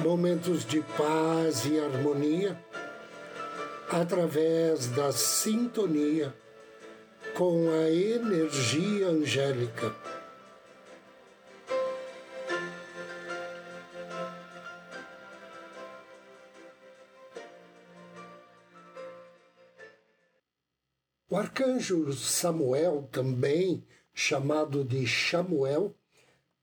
momentos de paz e harmonia através da sintonia com a energia angélica. O arcanjo Samuel, também chamado de Samuel,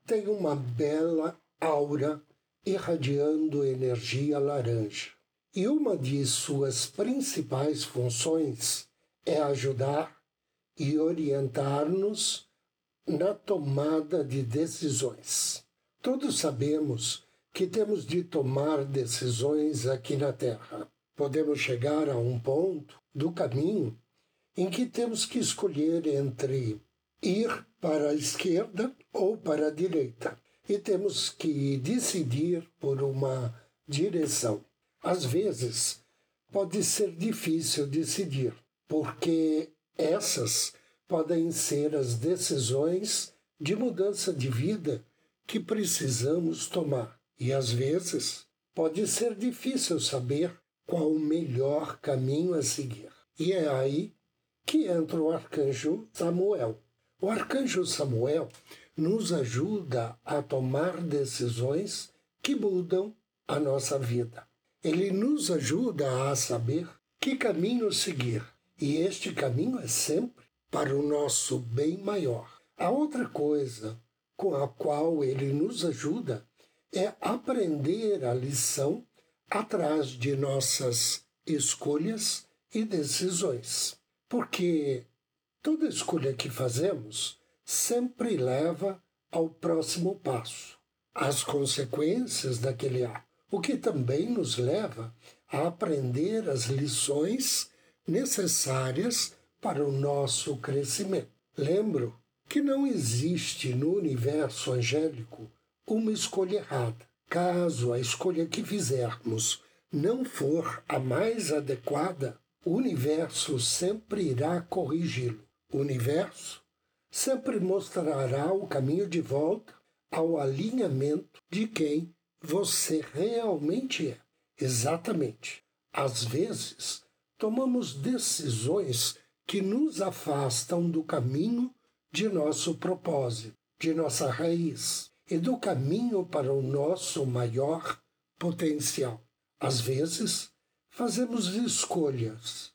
tem uma bela aura irradiando energia laranja. E uma de suas principais funções é ajudar e orientar-nos na tomada de decisões. Todos sabemos que temos de tomar decisões aqui na Terra. Podemos chegar a um ponto do caminho em que temos que escolher entre ir para a esquerda ou para a direita e temos que decidir por uma direção. Às vezes, pode ser difícil decidir, porque essas podem ser as decisões de mudança de vida que precisamos tomar. E às vezes, pode ser difícil saber qual o melhor caminho a seguir. E é aí que entra o arcanjo Samuel. O arcanjo Samuel nos ajuda a tomar decisões que mudam a nossa vida. Ele nos ajuda a saber que caminho seguir, e este caminho é sempre para o nosso bem maior. A outra coisa com a qual ele nos ajuda é aprender a lição atrás de nossas escolhas e decisões. Porque toda escolha que fazemos sempre leva ao próximo passo, às consequências daquele ato, o que também nos leva a aprender as lições necessárias para o nosso crescimento. Lembro que não existe no universo angélico uma escolha errada. Caso a escolha que fizermos não for a mais adequada, o universo sempre irá corrigi-lo. O universo sempre mostrará o caminho de volta ao alinhamento de quem você realmente é. Exatamente. Às vezes, tomamos decisões que nos afastam do caminho de nosso propósito, de nossa raiz e do caminho para o nosso maior potencial. Às vezes, fazemos escolhas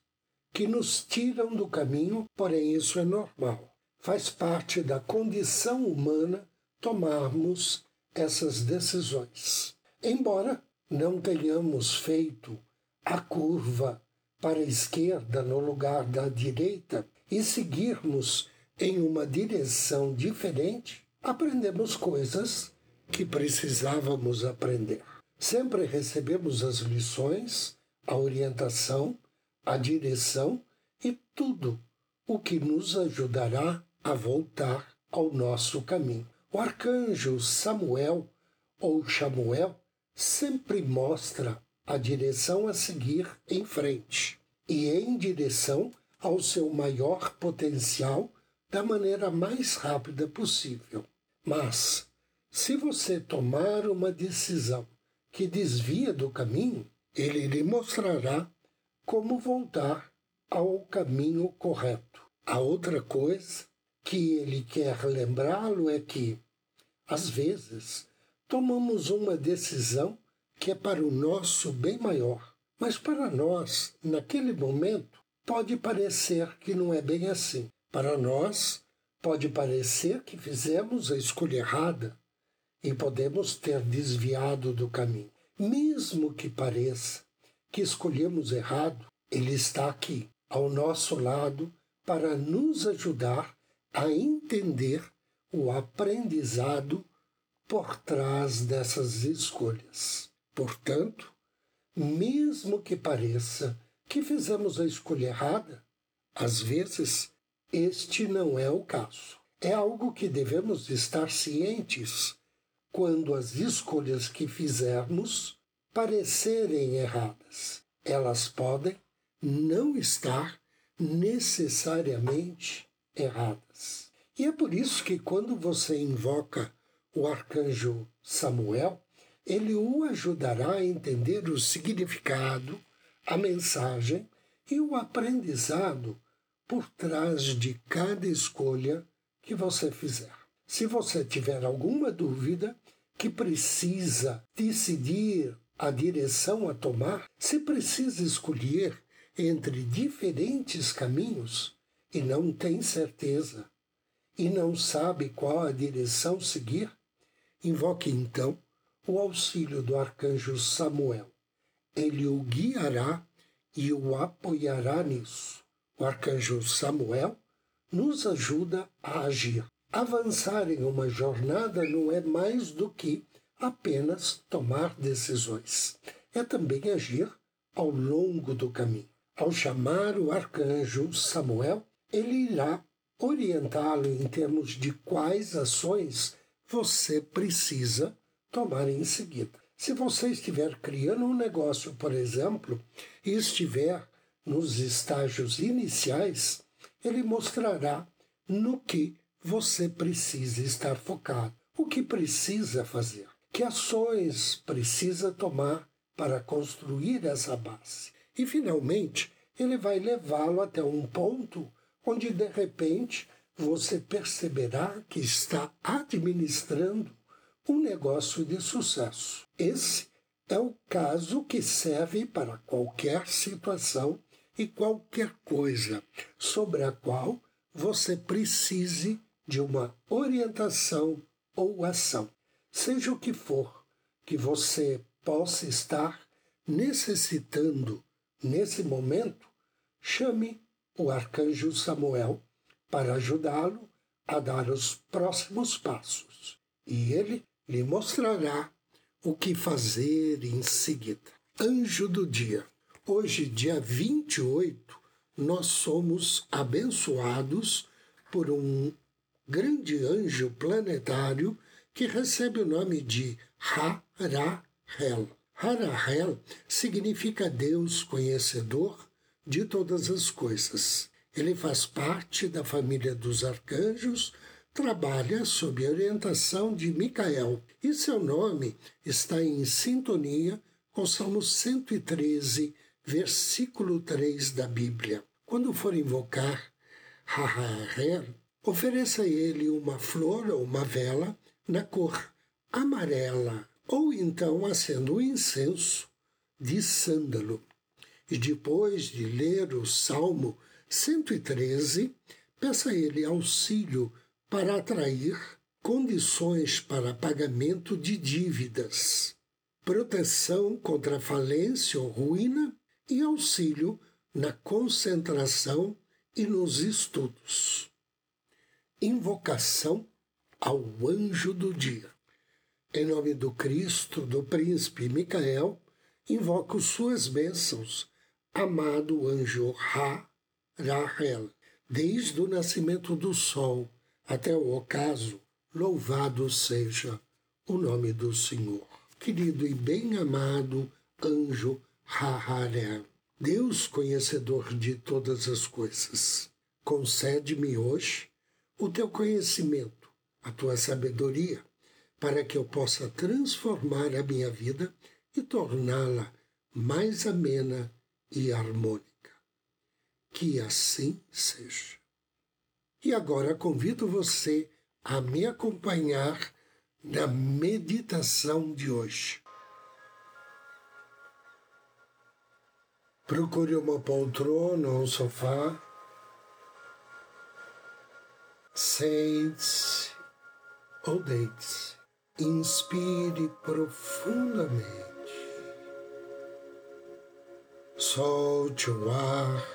que nos tiram do caminho, porém isso é normal faz parte da condição humana tomarmos essas decisões. Embora não tenhamos feito a curva para a esquerda no lugar da direita e seguirmos em uma direção diferente, aprendemos coisas que precisávamos aprender. Sempre recebemos as lições, a orientação, a direção e tudo o que nos ajudará a voltar ao nosso caminho. O arcanjo Samuel ou Samuel sempre mostra a direção a seguir em frente e em direção ao seu maior potencial da maneira mais rápida possível. Mas, se você tomar uma decisão que desvia do caminho, ele lhe mostrará como voltar ao caminho correto. A outra coisa que ele quer lembrá-lo é que, às vezes, tomamos uma decisão que é para o nosso bem maior, mas para nós, naquele momento, pode parecer que não é bem assim. Para nós, pode parecer que fizemos a escolha errada e podemos ter desviado do caminho. Mesmo que pareça que escolhemos errado, ele está aqui, ao nosso lado, para nos ajudar a entender o aprendizado por trás dessas escolhas. Portanto, mesmo que pareça que fizemos a escolha errada, às vezes este não é o caso. É algo que devemos estar cientes quando as escolhas que fizermos parecerem erradas. Elas podem não estar necessariamente erradas. E é por isso que quando você invoca o arcanjo Samuel, ele o ajudará a entender o significado, a mensagem e o aprendizado por trás de cada escolha que você fizer. Se você tiver alguma dúvida que precisa decidir a direção a tomar, se precisa escolher entre diferentes caminhos e não tem certeza e não sabe qual a direção seguir, invoque então o auxílio do arcanjo Samuel. Ele o guiará e o apoiará nisso. O arcanjo Samuel nos ajuda a agir. Avançar em uma jornada não é mais do que apenas tomar decisões. É também agir ao longo do caminho. Ao chamar o arcanjo Samuel, ele irá orientá-lo em termos de quais ações você precisa tomar em seguida. Se você estiver criando um negócio, por exemplo, e estiver nos estágios iniciais, ele mostrará no que você precisa estar focado, o que precisa fazer, que ações precisa tomar para construir essa base. E, finalmente, ele vai levá-lo até um ponto onde, de repente, você perceberá que está administrando um negócio de sucesso. Esse é o caso que serve para qualquer situação e qualquer coisa sobre a qual você precise de uma orientação ou ação. Seja o que for que você possa estar necessitando nesse momento, chame o arcanjo Samuel para ajudá-lo a dar os próximos passos. E ele lhe mostrará o que fazer em seguida. Anjo do dia. Hoje, dia 28, nós somos abençoados por um grande anjo planetário que recebe o nome de Ra-Ra-Hel. Ra-Ra-Hel significa Deus conhecedor de todas as coisas. Ele faz parte da família dos arcanjos, trabalha sob orientação de Micael e seu nome está em sintonia com Salmo 113, versículo 3 da Bíblia. Quando for invocar Hahaher, ofereça a ele uma flor ou uma vela na cor amarela, ou então acenda um incenso de sândalo. E depois de ler o Salmo 113, peça a ele auxílio para atrair condições para pagamento de dívidas, proteção contra falência ou ruína e auxílio na concentração e nos estudos. Invocação ao anjo do dia. Em nome do Cristo, do príncipe Micael, invoco suas bênçãos, amado anjo Ra, Rahel, desde o nascimento do sol até o ocaso, louvado seja o nome do Senhor. Querido e bem amado anjo Raharel, Deus conhecedor de todas as coisas, concede-me hoje o teu conhecimento, a tua sabedoria, para que eu possa transformar a minha vida e torná-la mais amena e harmônica. Que assim seja. E agora convido você a me acompanhar na meditação de hoje. Procure uma poltrona ou um sofá. Sente-se ou deite-se. Inspire profundamente. Solte o ar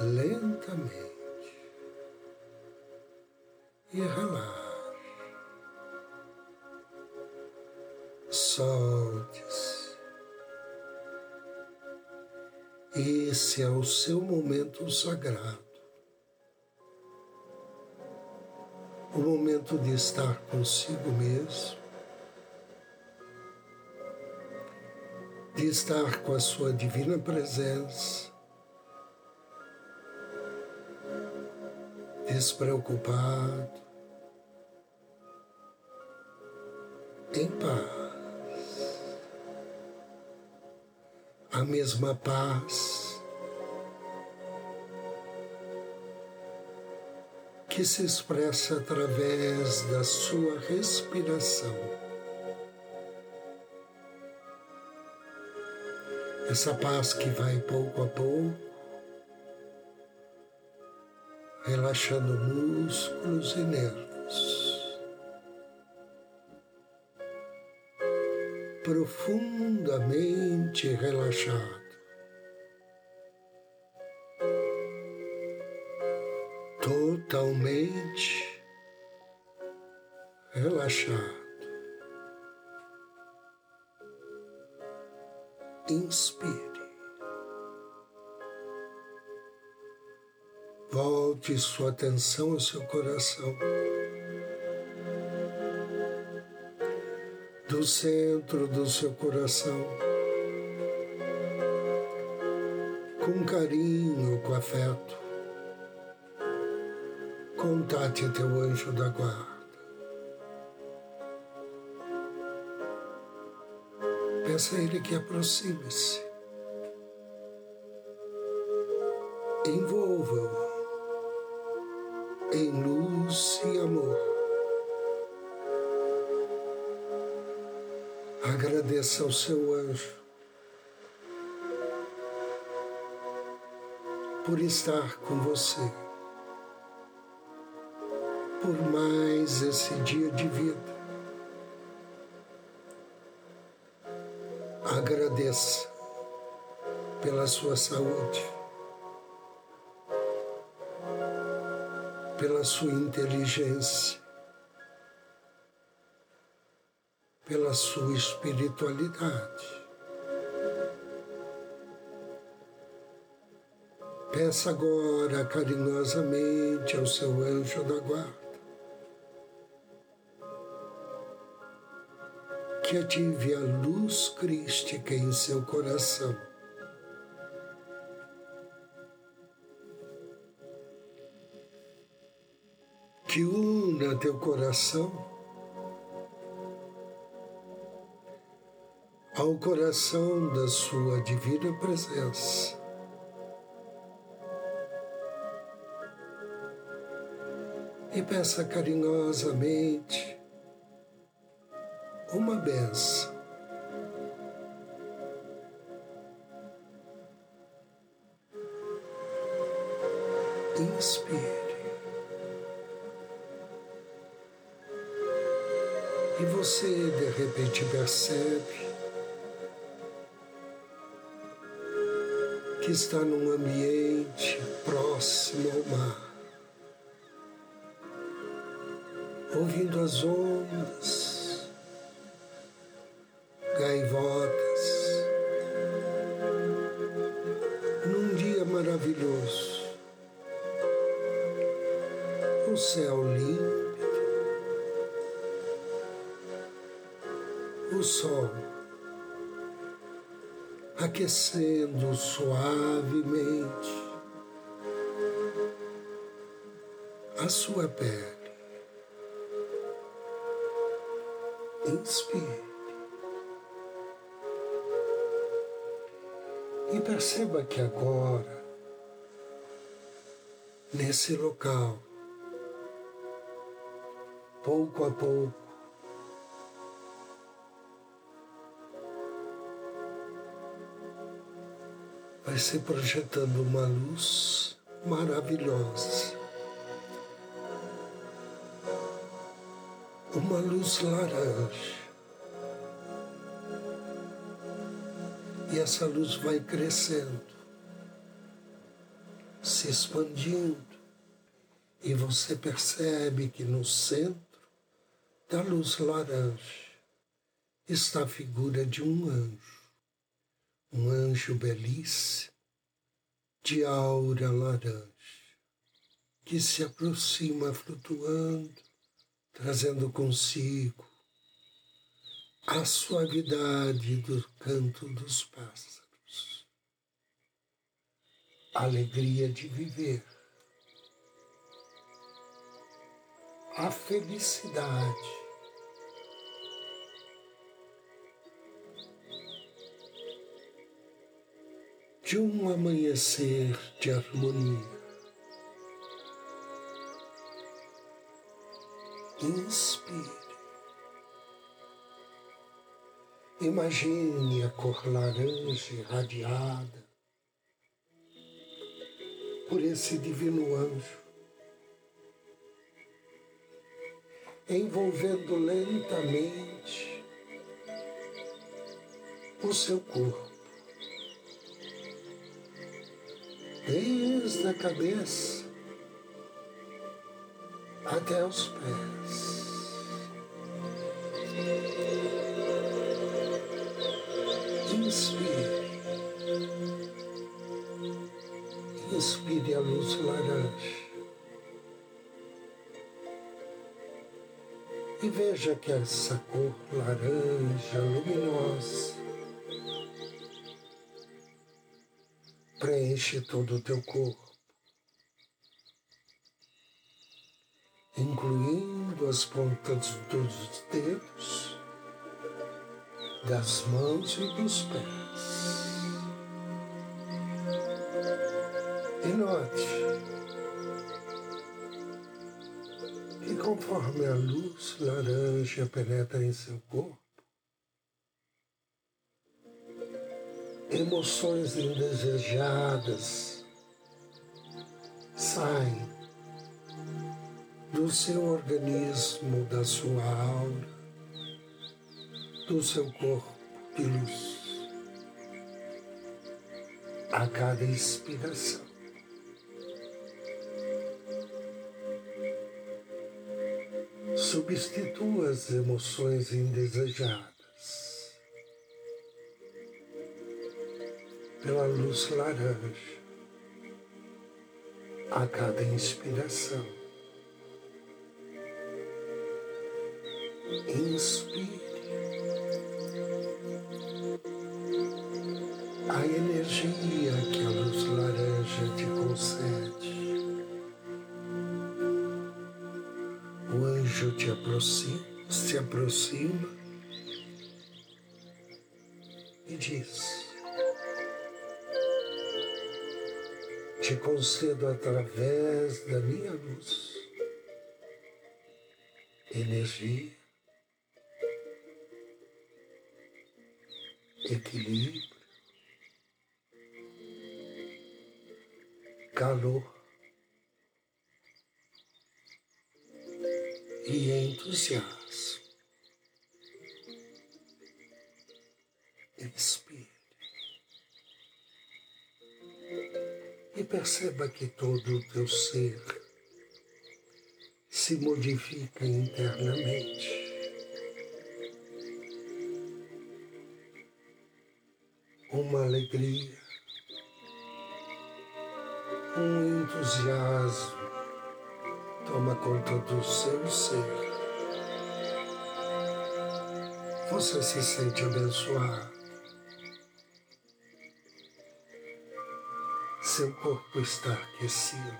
lentamente e relaxe. solte-se. Esse é o seu momento sagrado. O momento de estar consigo mesmo, de estar com a sua divina presença, despreocupado, em paz. A mesma paz que se expressa através da sua respiração. Essa paz que vai pouco a pouco, relaxando músculos e nervos. profundamente relaxado. Totalmente relaxado. Inspire. Volte sua atenção ao seu coração. do centro do seu coração, com carinho, com afeto. Contate teu anjo da guarda. Peça a ele que aproxime-se. Envolva-o em luz e amor. Agradeça ao seu anjo por estar com você, por mais esse dia de vida. Agradeça pela sua saúde, pela sua inteligência, pela sua espiritualidade. Peça agora carinhosamente ao seu anjo da guarda que ative a luz crística em seu coração. Que una teu coração ao coração da Sua divina presença. E peça carinhosamente uma benção. Inspire. E você de repente percebe que está num ambiente próximo ao mar, ouvindo as ondas, o céu límpido, o sol aquecendo suavemente a sua pele. Inspire. E perceba que agora, nesse local, pouco a pouco, vai se projetando uma luz maravilhosa. Uma luz laranja. E essa luz vai crescendo, se expandindo, e você percebe que no centro da luz laranja está a figura de um anjo, um anjo belíssimo, de aura laranja, que se aproxima flutuando, trazendo consigo a suavidade do canto dos pássaros, alegria de viver, a felicidade de um amanhecer de harmonia. Inspire. Imagine a cor laranja irradiada por esse divino anjo, envolvendo lentamente o seu corpo. desde a cabeça até os pés. Veja que essa cor laranja luminosa preenche todo o teu corpo, incluindo as pontas dos dedos, das mãos e dos pés. E note conforme a luz laranja penetra em seu corpo, emoções indesejadas saem do seu organismo, da sua aura, do seu corpo de luz. A cada inspiração. Substitua as emoções indesejadas pela luz laranja a cada inspiração. Inspire a energia aproxima, se aproxima e diz: te concedo através da minha luz energia, equilíbrio, calor e entusiasmo. Inspire. e perceba que todo o teu ser se modifica internamente. Uma alegria, um entusiasmo toma conta do seu ser. Você se sente abençoado. seu corpo está aquecido.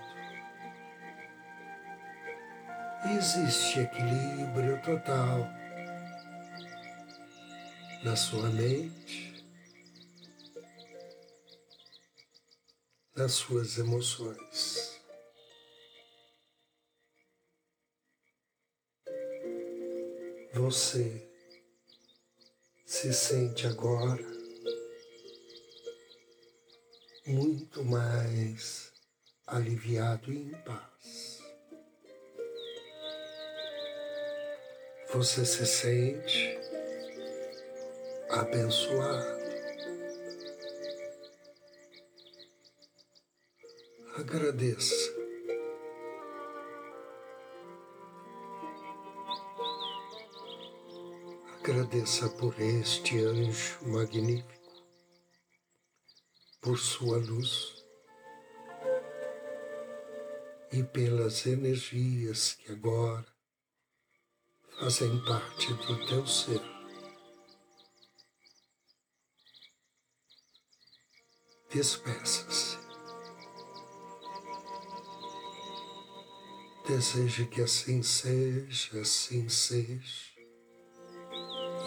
Existe equilíbrio total na sua mente, nas suas emoções. Você se sente agora muito mais aliviado e em paz. Você se sente abençoado. Agradeça. Agradeça por este anjo magnífico, por sua luz e pelas energias que agora fazem parte do teu ser. Despeça-se. Deseje que assim seja, assim seja,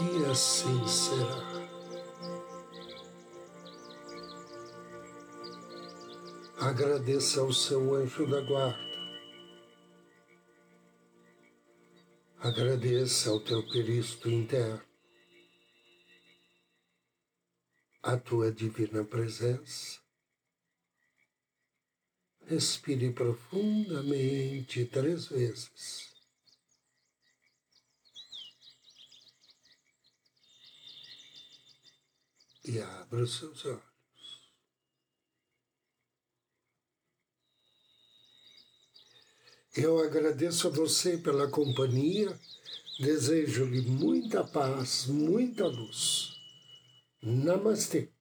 e assim será. Agradeça ao seu anjo da guarda. Agradeça ao teu Cristo interno, a tua divina presença. Respire profundamente três vezes. E abra seus olhos. Eu agradeço a você pela companhia, desejo-lhe muita paz, muita luz. Namastê.